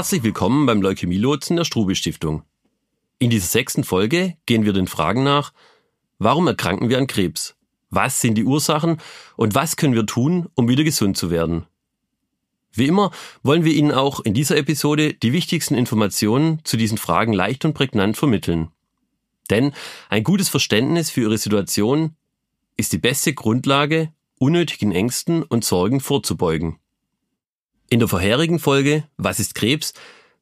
Herzlich willkommen beim Leukämielotsen der Strube Stiftung. In dieser sechsten Folge gehen wir den Fragen nach, warum erkranken wir an Krebs? Was sind die Ursachen und was können wir tun, um wieder gesund zu werden? Wie immer wollen wir Ihnen auch in dieser Episode die wichtigsten Informationen zu diesen Fragen leicht und prägnant vermitteln. Denn ein gutes Verständnis für Ihre Situation ist die beste Grundlage, unnötigen Ängsten und Sorgen vorzubeugen. In der vorherigen Folge Was ist Krebs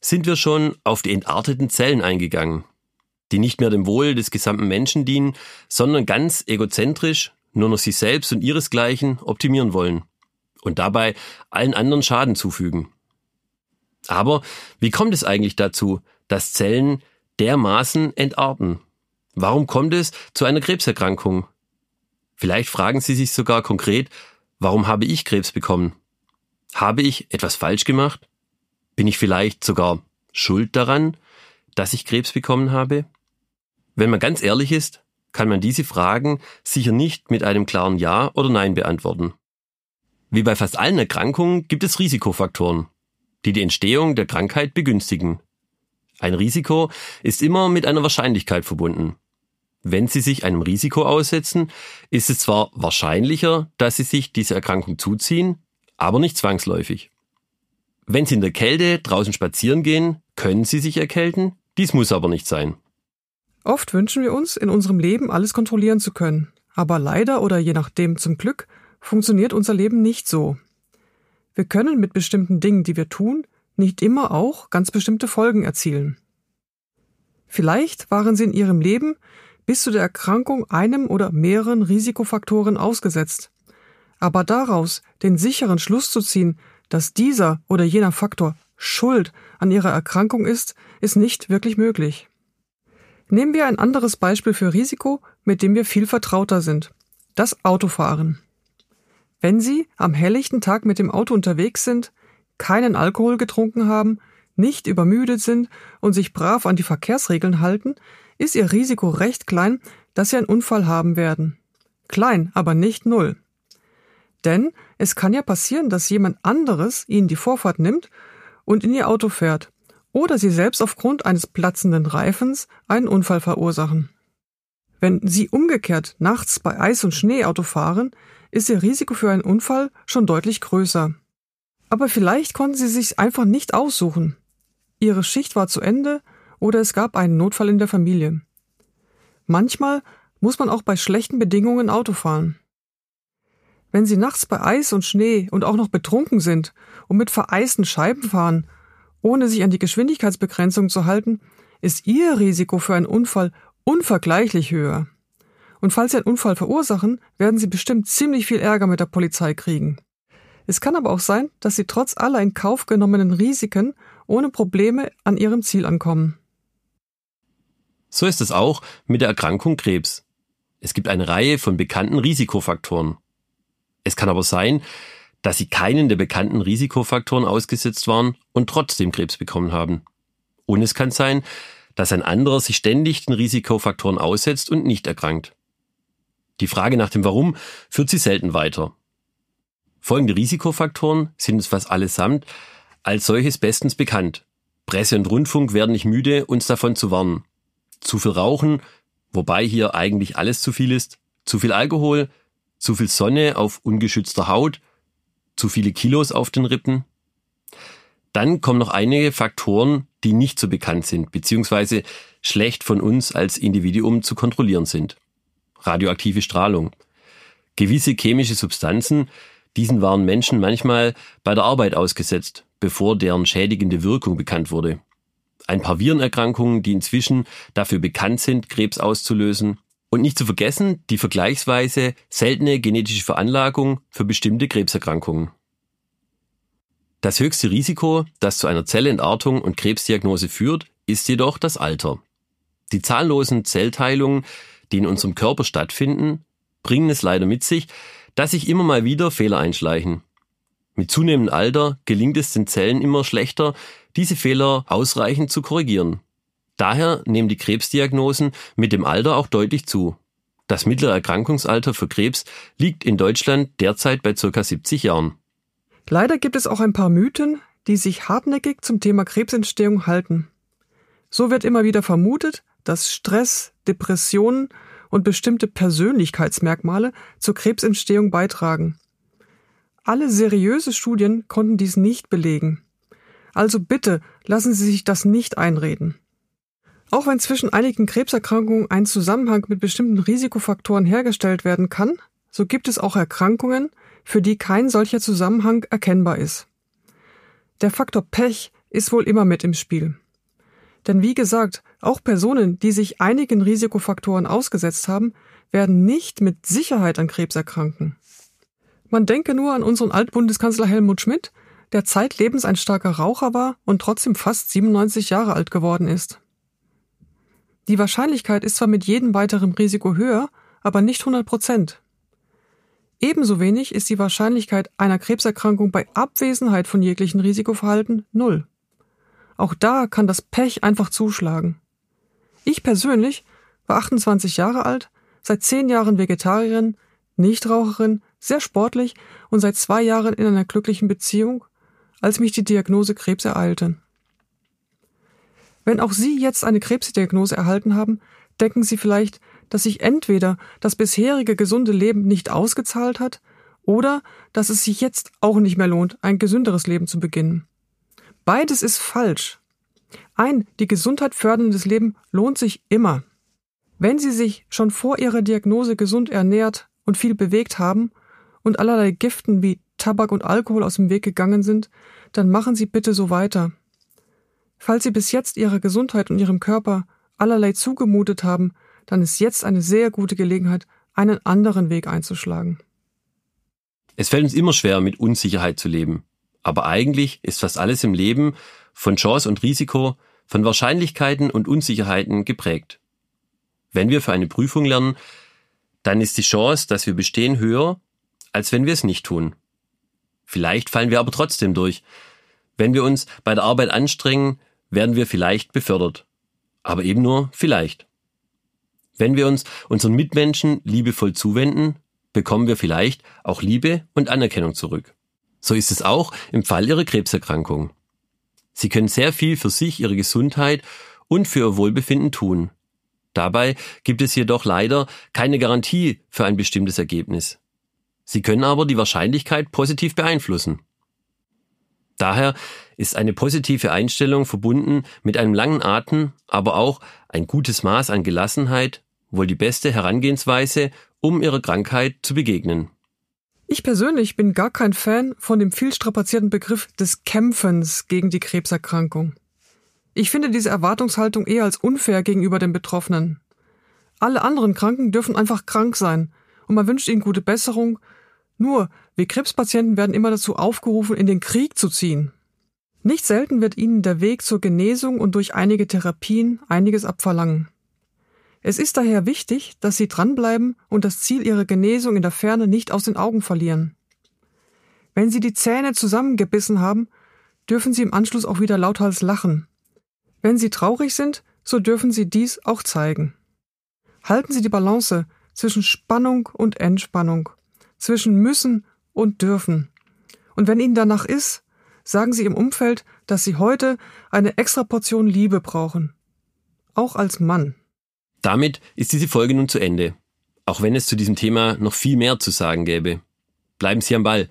sind wir schon auf die entarteten Zellen eingegangen, die nicht mehr dem Wohl des gesamten Menschen dienen, sondern ganz egozentrisch nur noch sich selbst und ihresgleichen optimieren wollen und dabei allen anderen Schaden zufügen. Aber wie kommt es eigentlich dazu, dass Zellen dermaßen entarten? Warum kommt es zu einer Krebserkrankung? Vielleicht fragen Sie sich sogar konkret, warum habe ich Krebs bekommen? Habe ich etwas falsch gemacht? Bin ich vielleicht sogar schuld daran, dass ich Krebs bekommen habe? Wenn man ganz ehrlich ist, kann man diese Fragen sicher nicht mit einem klaren Ja oder Nein beantworten. Wie bei fast allen Erkrankungen gibt es Risikofaktoren, die die Entstehung der Krankheit begünstigen. Ein Risiko ist immer mit einer Wahrscheinlichkeit verbunden. Wenn Sie sich einem Risiko aussetzen, ist es zwar wahrscheinlicher, dass Sie sich diese Erkrankung zuziehen, aber nicht zwangsläufig. Wenn Sie in der Kälte draußen spazieren gehen, können Sie sich erkälten, dies muss aber nicht sein. Oft wünschen wir uns, in unserem Leben alles kontrollieren zu können, aber leider oder je nachdem zum Glück funktioniert unser Leben nicht so. Wir können mit bestimmten Dingen, die wir tun, nicht immer auch ganz bestimmte Folgen erzielen. Vielleicht waren Sie in Ihrem Leben bis zu der Erkrankung einem oder mehreren Risikofaktoren ausgesetzt. Aber daraus den sicheren Schluss zu ziehen, dass dieser oder jener Faktor Schuld an ihrer Erkrankung ist, ist nicht wirklich möglich. Nehmen wir ein anderes Beispiel für Risiko, mit dem wir viel vertrauter sind. Das Autofahren. Wenn Sie am helllichten Tag mit dem Auto unterwegs sind, keinen Alkohol getrunken haben, nicht übermüdet sind und sich brav an die Verkehrsregeln halten, ist Ihr Risiko recht klein, dass Sie einen Unfall haben werden. Klein, aber nicht null. Denn es kann ja passieren, dass jemand anderes ihnen die Vorfahrt nimmt und in ihr Auto fährt oder sie selbst aufgrund eines platzenden Reifens einen Unfall verursachen. Wenn sie umgekehrt nachts bei Eis und Schnee Auto fahren, ist ihr Risiko für einen Unfall schon deutlich größer. Aber vielleicht konnten sie sich einfach nicht aussuchen. Ihre Schicht war zu Ende oder es gab einen Notfall in der Familie. Manchmal muss man auch bei schlechten Bedingungen Auto fahren. Wenn Sie nachts bei Eis und Schnee und auch noch betrunken sind und mit vereisten Scheiben fahren, ohne sich an die Geschwindigkeitsbegrenzung zu halten, ist Ihr Risiko für einen Unfall unvergleichlich höher. Und falls Sie einen Unfall verursachen, werden Sie bestimmt ziemlich viel Ärger mit der Polizei kriegen. Es kann aber auch sein, dass Sie trotz aller in Kauf genommenen Risiken ohne Probleme an Ihrem Ziel ankommen. So ist es auch mit der Erkrankung Krebs. Es gibt eine Reihe von bekannten Risikofaktoren. Es kann aber sein, dass sie keinen der bekannten Risikofaktoren ausgesetzt waren und trotzdem Krebs bekommen haben. Und es kann sein, dass ein anderer sich ständig den Risikofaktoren aussetzt und nicht erkrankt. Die Frage nach dem Warum führt sie selten weiter. Folgende Risikofaktoren sind uns fast allesamt als solches bestens bekannt. Presse und Rundfunk werden nicht müde, uns davon zu warnen. Zu viel Rauchen, wobei hier eigentlich alles zu viel ist, zu viel Alkohol, zu viel Sonne auf ungeschützter Haut, zu viele Kilos auf den Rippen. Dann kommen noch einige Faktoren, die nicht so bekannt sind, beziehungsweise schlecht von uns als Individuum zu kontrollieren sind. Radioaktive Strahlung. Gewisse chemische Substanzen, diesen waren Menschen manchmal bei der Arbeit ausgesetzt, bevor deren schädigende Wirkung bekannt wurde. Ein paar Virenerkrankungen, die inzwischen dafür bekannt sind, Krebs auszulösen, und nicht zu vergessen die vergleichsweise seltene genetische Veranlagung für bestimmte Krebserkrankungen. Das höchste Risiko, das zu einer Zellentartung und Krebsdiagnose führt, ist jedoch das Alter. Die zahllosen Zellteilungen, die in unserem Körper stattfinden, bringen es leider mit sich, dass sich immer mal wieder Fehler einschleichen. Mit zunehmendem Alter gelingt es den Zellen immer schlechter, diese Fehler ausreichend zu korrigieren. Daher nehmen die Krebsdiagnosen mit dem Alter auch deutlich zu. Das mittlere Erkrankungsalter für Krebs liegt in Deutschland derzeit bei circa 70 Jahren. Leider gibt es auch ein paar Mythen, die sich hartnäckig zum Thema Krebsentstehung halten. So wird immer wieder vermutet, dass Stress, Depressionen und bestimmte Persönlichkeitsmerkmale zur Krebsentstehung beitragen. Alle seriöse Studien konnten dies nicht belegen. Also bitte lassen Sie sich das nicht einreden. Auch wenn zwischen einigen Krebserkrankungen ein Zusammenhang mit bestimmten Risikofaktoren hergestellt werden kann, so gibt es auch Erkrankungen, für die kein solcher Zusammenhang erkennbar ist. Der Faktor Pech ist wohl immer mit im Spiel. Denn wie gesagt, auch Personen, die sich einigen Risikofaktoren ausgesetzt haben, werden nicht mit Sicherheit an Krebs erkranken. Man denke nur an unseren Altbundeskanzler Helmut Schmidt, der zeitlebens ein starker Raucher war und trotzdem fast 97 Jahre alt geworden ist. Die Wahrscheinlichkeit ist zwar mit jedem weiteren Risiko höher, aber nicht 100 Prozent. Ebenso wenig ist die Wahrscheinlichkeit einer Krebserkrankung bei Abwesenheit von jeglichen Risikoverhalten null. Auch da kann das Pech einfach zuschlagen. Ich persönlich war 28 Jahre alt, seit zehn Jahren Vegetarierin, Nichtraucherin, sehr sportlich und seit zwei Jahren in einer glücklichen Beziehung, als mich die Diagnose Krebs ereilte. Wenn auch Sie jetzt eine Krebsdiagnose erhalten haben, denken Sie vielleicht, dass sich entweder das bisherige gesunde Leben nicht ausgezahlt hat oder dass es sich jetzt auch nicht mehr lohnt, ein gesünderes Leben zu beginnen. Beides ist falsch. Ein die Gesundheit förderndes Leben lohnt sich immer. Wenn Sie sich schon vor Ihrer Diagnose gesund ernährt und viel bewegt haben und allerlei Giften wie Tabak und Alkohol aus dem Weg gegangen sind, dann machen Sie bitte so weiter. Falls Sie bis jetzt Ihrer Gesundheit und Ihrem Körper allerlei zugemutet haben, dann ist jetzt eine sehr gute Gelegenheit, einen anderen Weg einzuschlagen. Es fällt uns immer schwer, mit Unsicherheit zu leben. Aber eigentlich ist fast alles im Leben von Chance und Risiko, von Wahrscheinlichkeiten und Unsicherheiten geprägt. Wenn wir für eine Prüfung lernen, dann ist die Chance, dass wir bestehen, höher, als wenn wir es nicht tun. Vielleicht fallen wir aber trotzdem durch. Wenn wir uns bei der Arbeit anstrengen, werden wir vielleicht befördert. Aber eben nur vielleicht. Wenn wir uns unseren Mitmenschen liebevoll zuwenden, bekommen wir vielleicht auch Liebe und Anerkennung zurück. So ist es auch im Fall Ihrer Krebserkrankung. Sie können sehr viel für sich, Ihre Gesundheit und für Ihr Wohlbefinden tun. Dabei gibt es jedoch leider keine Garantie für ein bestimmtes Ergebnis. Sie können aber die Wahrscheinlichkeit positiv beeinflussen. Daher ist eine positive Einstellung verbunden mit einem langen Atem, aber auch ein gutes Maß an Gelassenheit wohl die beste Herangehensweise, um ihrer Krankheit zu begegnen. Ich persönlich bin gar kein Fan von dem viel strapazierten Begriff des Kämpfens gegen die Krebserkrankung. Ich finde diese Erwartungshaltung eher als unfair gegenüber den Betroffenen. Alle anderen Kranken dürfen einfach krank sein und man wünscht ihnen gute Besserung. Nur, wir Krebspatienten werden immer dazu aufgerufen, in den Krieg zu ziehen. Nicht selten wird ihnen der Weg zur Genesung und durch einige Therapien einiges abverlangen. Es ist daher wichtig, dass Sie dranbleiben und das Ziel Ihrer Genesung in der Ferne nicht aus den Augen verlieren. Wenn Sie die Zähne zusammengebissen haben, dürfen Sie im Anschluss auch wieder lauthals lachen. Wenn Sie traurig sind, so dürfen Sie dies auch zeigen. Halten Sie die Balance zwischen Spannung und Entspannung, zwischen müssen und dürfen. Und wenn Ihnen danach ist, sagen Sie im Umfeld, dass Sie heute eine extra Portion Liebe brauchen. Auch als Mann. Damit ist diese Folge nun zu Ende. Auch wenn es zu diesem Thema noch viel mehr zu sagen gäbe. Bleiben Sie am Ball.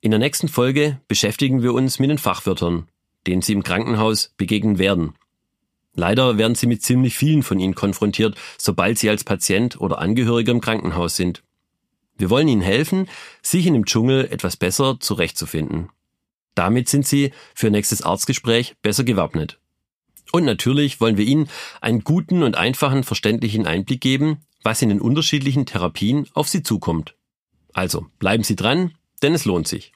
In der nächsten Folge beschäftigen wir uns mit den Fachwörtern, denen Sie im Krankenhaus begegnen werden. Leider werden Sie mit ziemlich vielen von Ihnen konfrontiert, sobald Sie als Patient oder Angehöriger im Krankenhaus sind. Wir wollen Ihnen helfen, sich in dem Dschungel etwas besser zurechtzufinden. Damit sind Sie für nächstes Arztgespräch besser gewappnet. Und natürlich wollen wir Ihnen einen guten und einfachen, verständlichen Einblick geben, was in den unterschiedlichen Therapien auf Sie zukommt. Also bleiben Sie dran, denn es lohnt sich.